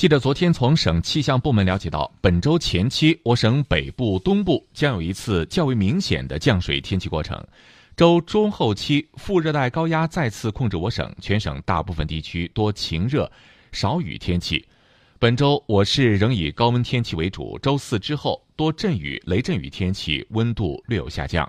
记者昨天从省气象部门了解到本周前期我省北部东部将有一次较为明显的降水天气过程。周中后期副热带高压再次控制我省全省大部分地区多晴热少雨天气。本周我市仍以高温天气为主周四之后多阵雨雷阵雨天气温度略有下降。